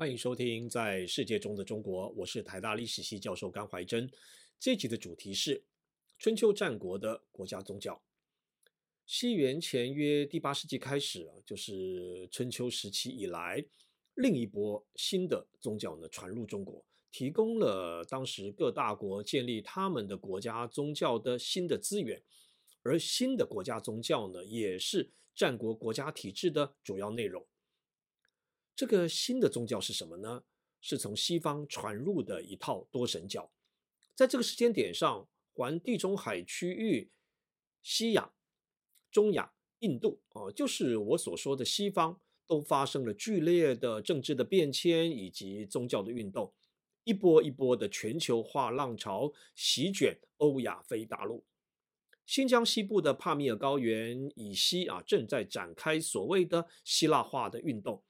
欢迎收听《在世界中的中国》，我是台大历史系教授甘怀真。这集的主题是春秋战国的国家宗教。西元前约第八世纪开始啊，就是春秋时期以来，另一波新的宗教呢传入中国，提供了当时各大国建立他们的国家宗教的新的资源。而新的国家宗教呢，也是战国国家体制的主要内容。这个新的宗教是什么呢？是从西方传入的一套多神教。在这个时间点上，环地中海区域、西亚、中亚、印度啊，就是我所说的西方，都发生了剧烈的政治的变迁以及宗教的运动，一波一波的全球化浪潮席卷欧亚非大陆。新疆西部的帕米尔高原以西啊，正在展开所谓的希腊化的运动。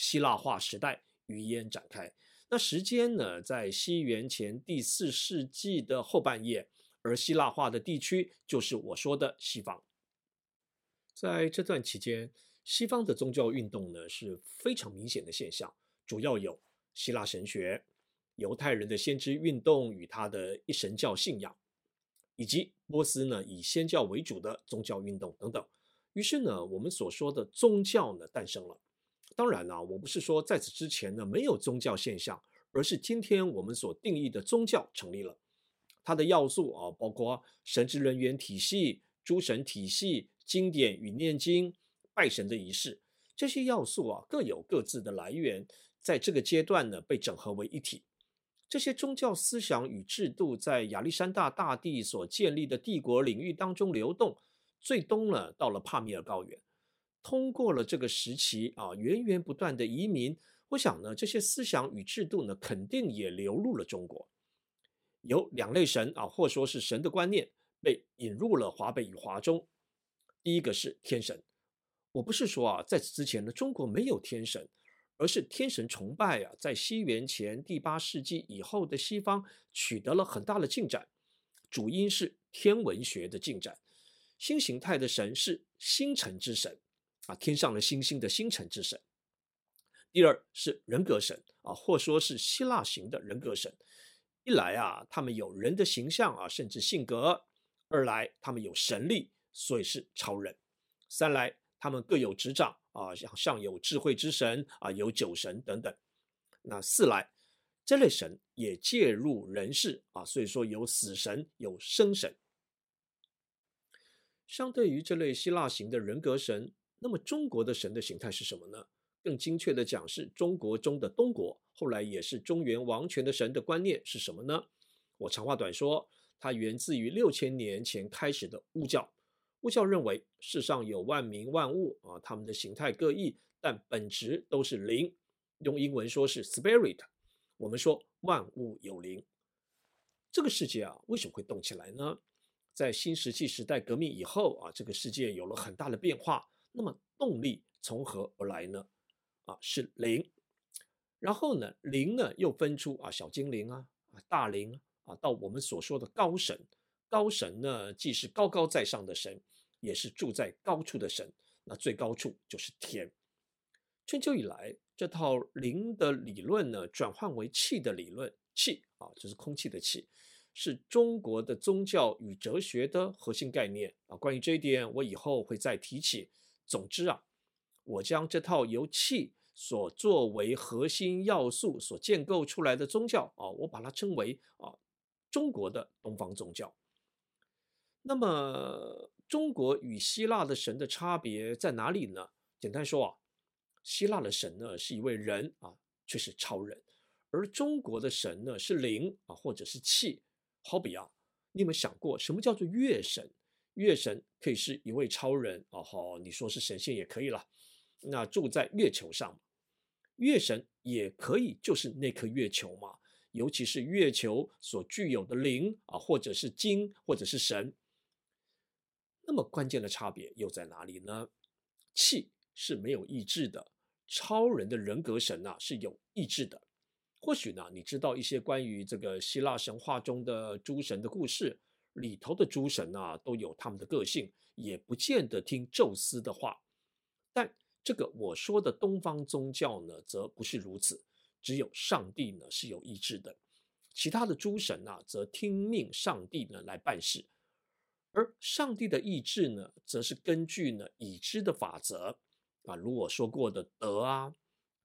希腊化时代于焉展开，那时间呢，在西元前第四世纪的后半叶，而希腊化的地区就是我说的西方。在这段期间，西方的宗教运动呢是非常明显的现象，主要有希腊神学、犹太人的先知运动与他的一神教信仰，以及波斯呢以先教为主的宗教运动等等。于是呢，我们所说的宗教呢诞生了。当然了，我不是说在此之前呢没有宗教现象，而是今天我们所定义的宗教成立了。它的要素啊，包括神职人员体系、诸神体系、经典与念经、拜神的仪式，这些要素啊各有各自的来源，在这个阶段呢被整合为一体。这些宗教思想与制度在亚历山大大帝所建立的帝国领域当中流动，最终呢到了帕米尔高原。通过了这个时期啊，源源不断的移民，我想呢，这些思想与制度呢，肯定也流入了中国。有两类神啊，或说是神的观念被引入了华北与华中。第一个是天神，我不是说啊，在此之前呢，中国没有天神，而是天神崇拜啊，在西元前第八世纪以后的西方取得了很大的进展，主因是天文学的进展。新形态的神是星辰之神。啊，天上的星星的星辰之神。第二是人格神啊，或说是希腊型的人格神。一来啊，他们有人的形象啊，甚至性格；二来他们有神力，所以是超人；三来他们各有执掌啊，像像有智慧之神啊，有酒神等等。那四来这类神也介入人世啊，所以说有死神，有生神。相对于这类希腊型的人格神。那么中国的神的形态是什么呢？更精确的讲，是中国中的东国，后来也是中原王权的神的观念是什么呢？我长话短说，它源自于六千年前开始的巫教。巫教认为世上有万民万物啊，他们的形态各异，但本质都是灵。用英文说是 spirit。我们说万物有灵。这个世界啊，为什么会动起来呢？在新石器时代革命以后啊，这个世界有了很大的变化。那么动力从何而来呢？啊，是灵。然后呢，灵呢又分出啊小精灵啊啊大灵啊，到我们所说的高神。高神呢，既是高高在上的神，也是住在高处的神。那最高处就是天。春秋以来，这套灵的理论呢，转换为气的理论。气啊，就是空气的气。是中国的宗教与哲学的核心概念啊。关于这一点，我以后会再提起。总之啊，我将这套由气所作为核心要素所建构出来的宗教啊，我把它称为啊中国的东方宗教。那么，中国与希腊的神的差别在哪里呢？简单说啊，希腊的神呢是一位人啊，却是超人；而中国的神呢是灵啊，或者是气。好比啊，你有没有想过什么叫做月神？月神可以是一位超人哦，好，你说是神仙也可以了。那住在月球上，月神也可以就是那颗月球嘛。尤其是月球所具有的灵啊，或者是精，或者是神。那么关键的差别又在哪里呢？气是没有意志的，超人的人格神呐是有意志的。或许呢，你知道一些关于这个希腊神话中的诸神的故事。里头的诸神啊，都有他们的个性，也不见得听宙斯的话。但这个我说的东方宗教呢，则不是如此。只有上帝呢是有意志的，其他的诸神啊则听命上帝呢来办事，而上帝的意志呢，则是根据呢已知的法则啊，如我说过的德啊、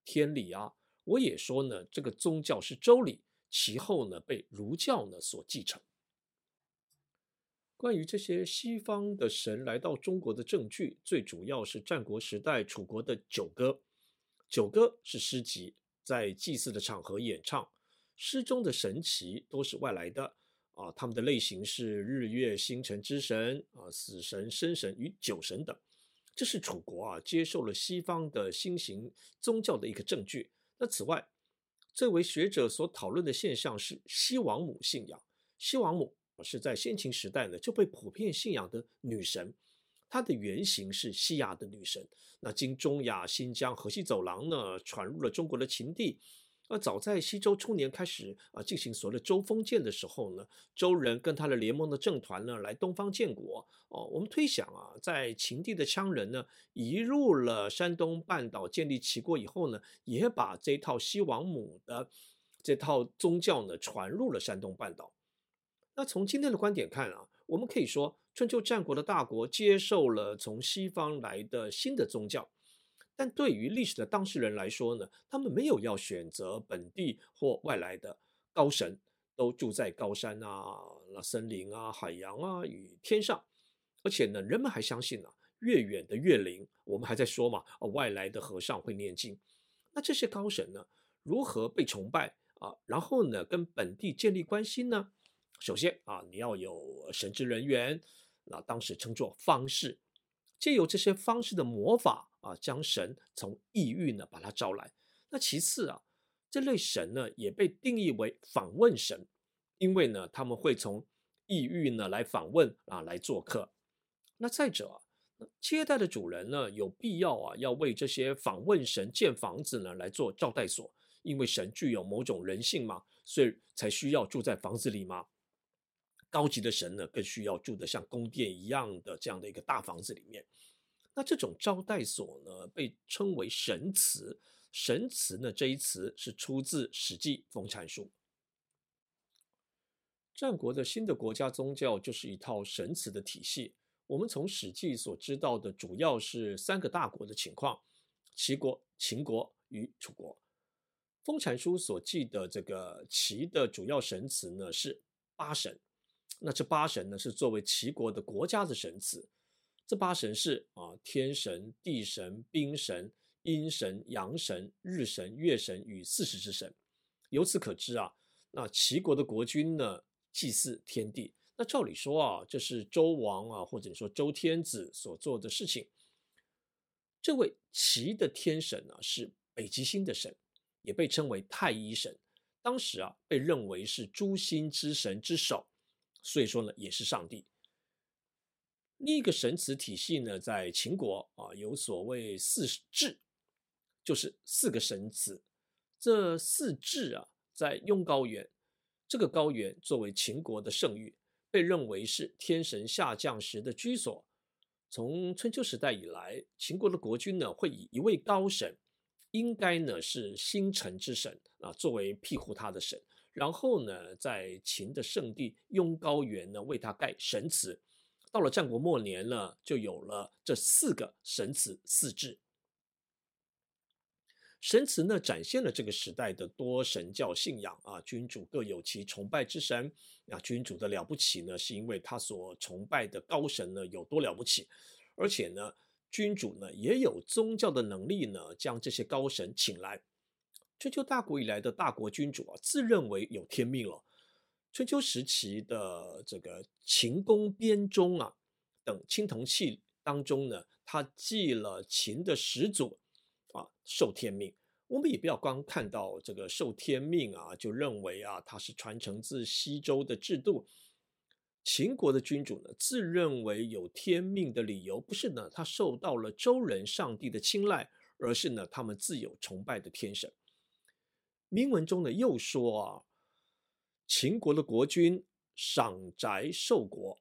天理啊，我也说呢，这个宗教是周礼，其后呢被儒教呢所继承。关于这些西方的神来到中国的证据，最主要是战国时代楚国的九歌。九歌是诗集，在祭祀的场合演唱。诗中的神祇都是外来的啊，他们的类型是日月星辰之神啊、死神、生神与酒神等。这是楚国啊接受了西方的新型宗教的一个证据。那此外，最为学者所讨论的现象是西王母信仰。西王母。是在先秦时代呢就被普遍信仰的女神，她的原型是西亚的女神。那经中亚、新疆、河西走廊呢传入了中国的秦地。而早在西周初年开始啊进行所谓的周封建的时候呢，周人跟他的联盟的政团呢来东方建国。哦，我们推想啊，在秦地的羌人呢移入了山东半岛建立齐国以后呢，也把这套西王母的这套宗教呢传入了山东半岛。那从今天的观点看啊，我们可以说，春秋战国的大国接受了从西方来的新的宗教，但对于历史的当事人来说呢，他们没有要选择本地或外来的高神，都住在高山啊、那森林啊、海洋啊与天上，而且呢，人们还相信啊，越远的越灵。我们还在说嘛，外来的和尚会念经。那这些高神呢，如何被崇拜啊？然后呢，跟本地建立关系呢？首先啊，你要有神职人员，那当时称作方士，借由这些方士的魔法啊，将神从异域呢把他招来。那其次啊，这类神呢也被定义为访问神，因为呢他们会从异域呢来访问啊来做客。那再者，接待的主人呢有必要啊要为这些访问神建房子呢来做招待所，因为神具有某种人性嘛，所以才需要住在房子里嘛。高级的神呢，更需要住的像宫殿一样的这样的一个大房子里面。那这种招待所呢，被称为神祠。神祠呢，这一词是出自《史记·封禅书》。战国的新的国家宗教就是一套神祠的体系。我们从《史记》所知道的，主要是三个大国的情况：齐国、秦国与楚国。封禅书所记的这个齐的主要神祠呢，是八神。那这八神呢，是作为齐国的国家的神祠。这八神是啊，天神、地神、兵神、阴神、阳神、日神、月神与四时之神。由此可知啊，那齐国的国君呢，祭祀天地。那照理说啊，这是周王啊，或者说周天子所做的事情。这位齐的天神呢，是北极星的神，也被称为太一神。当时啊，被认为是诸星之神之首。所以说呢，也是上帝。另一个神祠体系呢，在秦国啊，有所谓四至，就是四个神祠。这四至啊，在雍高原，这个高原作为秦国的圣域，被认为是天神下降时的居所。从春秋时代以来，秦国的国君呢，会以一位高神，应该呢是星辰之神啊，作为庇护他的神。然后呢，在秦的圣地雍高原呢，为他盖神祠。到了战国末年呢，就有了这四个神祠四制。神祠呢，展现了这个时代的多神教信仰啊，君主各有其崇拜之神。啊，君主的了不起呢，是因为他所崇拜的高神呢有多了不起，而且呢，君主呢也有宗教的能力呢，将这些高神请来。春秋大国以来的大国君主啊，自认为有天命了。春秋时期的这个秦公编钟啊等青铜器当中呢，他记了秦的始祖啊受天命。我们也不要光看到这个受天命啊，就认为啊他是传承自西周的制度。秦国的君主呢，自认为有天命的理由不是呢他受到了周人上帝的青睐，而是呢他们自有崇拜的天神。铭文中呢又说啊，秦国的国君赏宅受国，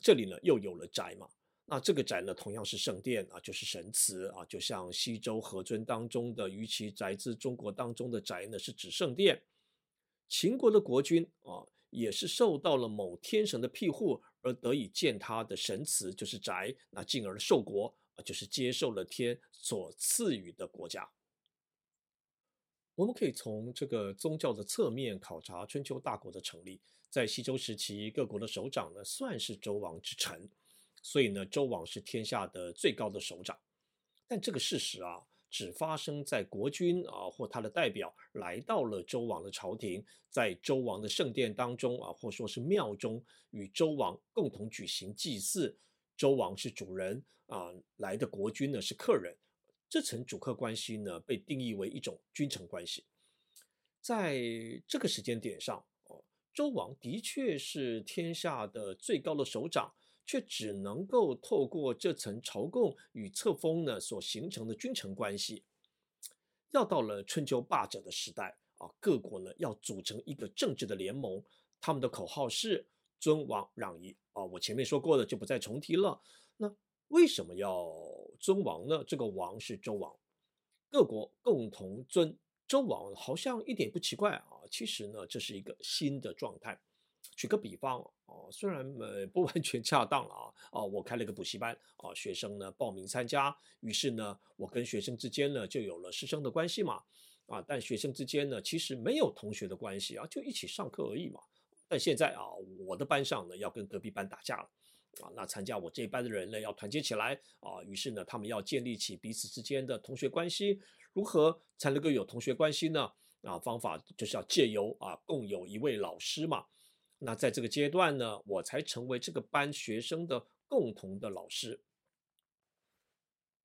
这里呢又有了宅嘛。那这个宅呢，同样是圣殿啊，就是神祠啊，就像西周何尊当中的“于其宅兹”，中国当中的宅呢，是指圣殿。秦国的国君啊，也是受到了某天神的庇护而得以建他的神祠，就是宅，那进而受国啊，就是接受了天所赐予的国家。我们可以从这个宗教的侧面考察春秋大国的成立。在西周时期，各国的首长呢，算是周王之臣。所以呢，周王是天下的最高的首长，但这个事实啊，只发生在国君啊或他的代表来到了周王的朝廷，在周王的圣殿当中啊，或说是庙中，与周王共同举行祭祀。周王是主人啊，来的国君呢是客人，这层主客关系呢被定义为一种君臣关系。在这个时间点上，哦周王的确是天下的最高的首长。却只能够透过这层朝贡与册封呢所形成的君臣关系，要到了春秋霸者的时代啊，各国呢要组成一个政治的联盟，他们的口号是尊王攘夷啊。我前面说过的就不再重提了。那为什么要尊王呢？这个王是周王，各国共同尊周王，好像一点不奇怪啊。其实呢，这是一个新的状态。举个比方哦，虽然呃不完全恰当了啊，哦，我开了个补习班啊，学生呢报名参加，于是呢，我跟学生之间呢就有了师生的关系嘛，啊，但学生之间呢其实没有同学的关系啊，就一起上课而已嘛。但现在啊，我的班上呢要跟隔壁班打架了，啊，那参加我这一班的人呢要团结起来啊，于是呢他们要建立起彼此之间的同学关系，如何才能够有同学关系呢？啊，方法就是要借由啊共有一位老师嘛。那在这个阶段呢，我才成为这个班学生的共同的老师。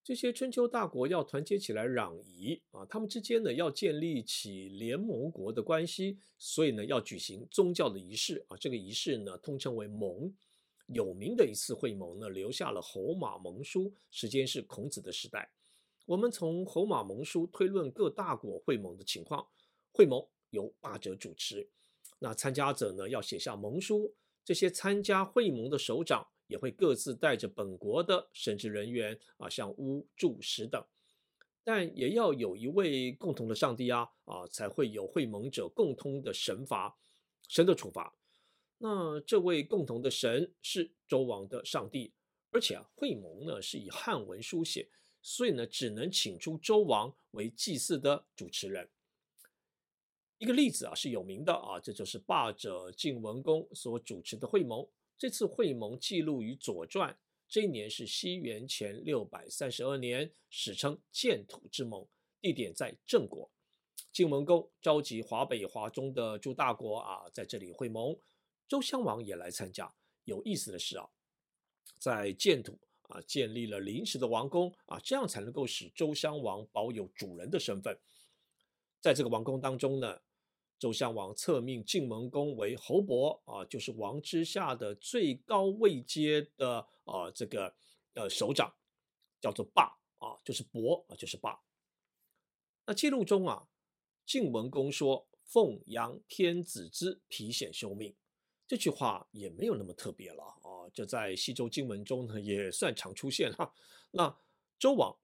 这些春秋大国要团结起来攘夷啊，他们之间呢要建立起联盟国的关系，所以呢要举行宗教的仪式啊。这个仪式呢通称为盟。有名的一次会盟呢，留下了侯马盟书，时间是孔子的时代。我们从侯马盟书推论各大国会盟的情况。会盟由霸者主持。那参加者呢要写下盟书，这些参加会盟的首长也会各自带着本国的神职人员啊，像巫、祝、时等，但也要有一位共同的上帝啊啊，才会有会盟者共通的神罚，神的处罚。那这位共同的神是周王的上帝，而且啊，会盟呢是以汉文书写，所以呢只能请出周王为祭祀的主持人。一个例子啊是有名的啊，这就是霸者晋文公所主持的会盟。这次会盟记录于《左传》，这一年是西元前六百三十二年，史称建土之盟，地点在郑国。晋文公召集华北、华中的诸大国啊，在这里会盟。周襄王也来参加。有意思的是啊，在建土啊建立了临时的王宫啊，这样才能够使周襄王保有主人的身份。在这个王宫当中呢。周襄王册命晋文公为侯伯啊，就是王之下的最高位阶的啊，这个呃首长，叫做霸啊，就是伯啊，就是霸。那记录中啊，晋文公说：“奉阳天子之皮显休命。”这句话也没有那么特别了啊，这在西周经文中呢也算常出现哈。那周王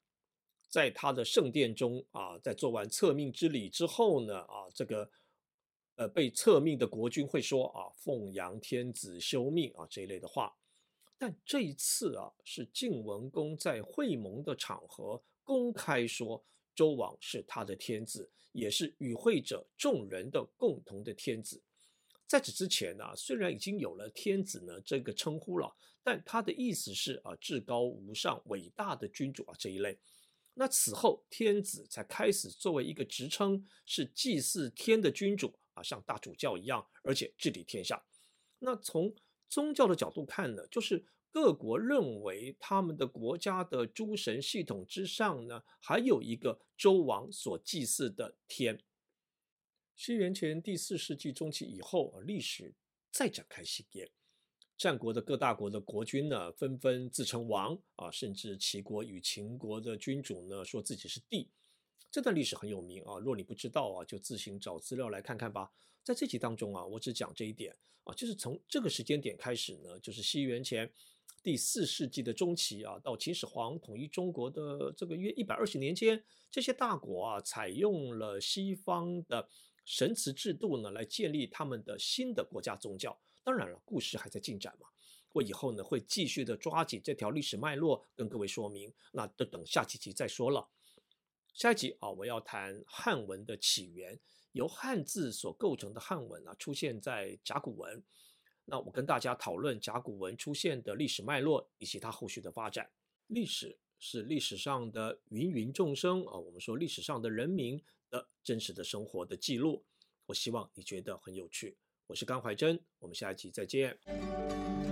在他的圣殿中啊，在做完册命之礼之后呢啊，这个。呃，被册命的国君会说啊，“奉阳天子休命”啊这一类的话，但这一次啊，是晋文公在会盟的场合公开说，周王是他的天子，也是与会者众人的共同的天子。在此之前呢，虽然已经有了天子呢这个称呼了，但他的意思是啊，至高无上、伟大的君主啊这一类。那此后，天子才开始作为一个职称，是祭祀天的君主。啊，像大主教一样，而且治理天下。那从宗教的角度看呢，就是各国认为他们的国家的诸神系统之上呢，还有一个周王所祭祀的天。西元前第四世纪中期以后，历史再展开新页。战国的各大国的国君呢，纷纷自称王啊，甚至齐国与秦国的君主呢，说自己是帝。这段历史很有名啊，若你不知道啊，就自行找资料来看看吧。在这集当中啊，我只讲这一点啊，就是从这个时间点开始呢，就是西元前第四世纪的中期啊，到秦始皇统一中国的这个约一百二十年间，这些大国啊，采用了西方的神祠制度呢，来建立他们的新的国家宗教。当然了，故事还在进展嘛，我以后呢会继续的抓紧这条历史脉络跟各位说明，那就等下几集再说了。下一集啊，我要谈汉文的起源，由汉字所构成的汉文啊，出现在甲骨文。那我跟大家讨论甲骨文出现的历史脉络以及它后续的发展。历史是历史上的芸芸众生啊，我们说历史上的人民真实的生活的记录。我希望你觉得很有趣。我是甘怀真，我们下一集再见。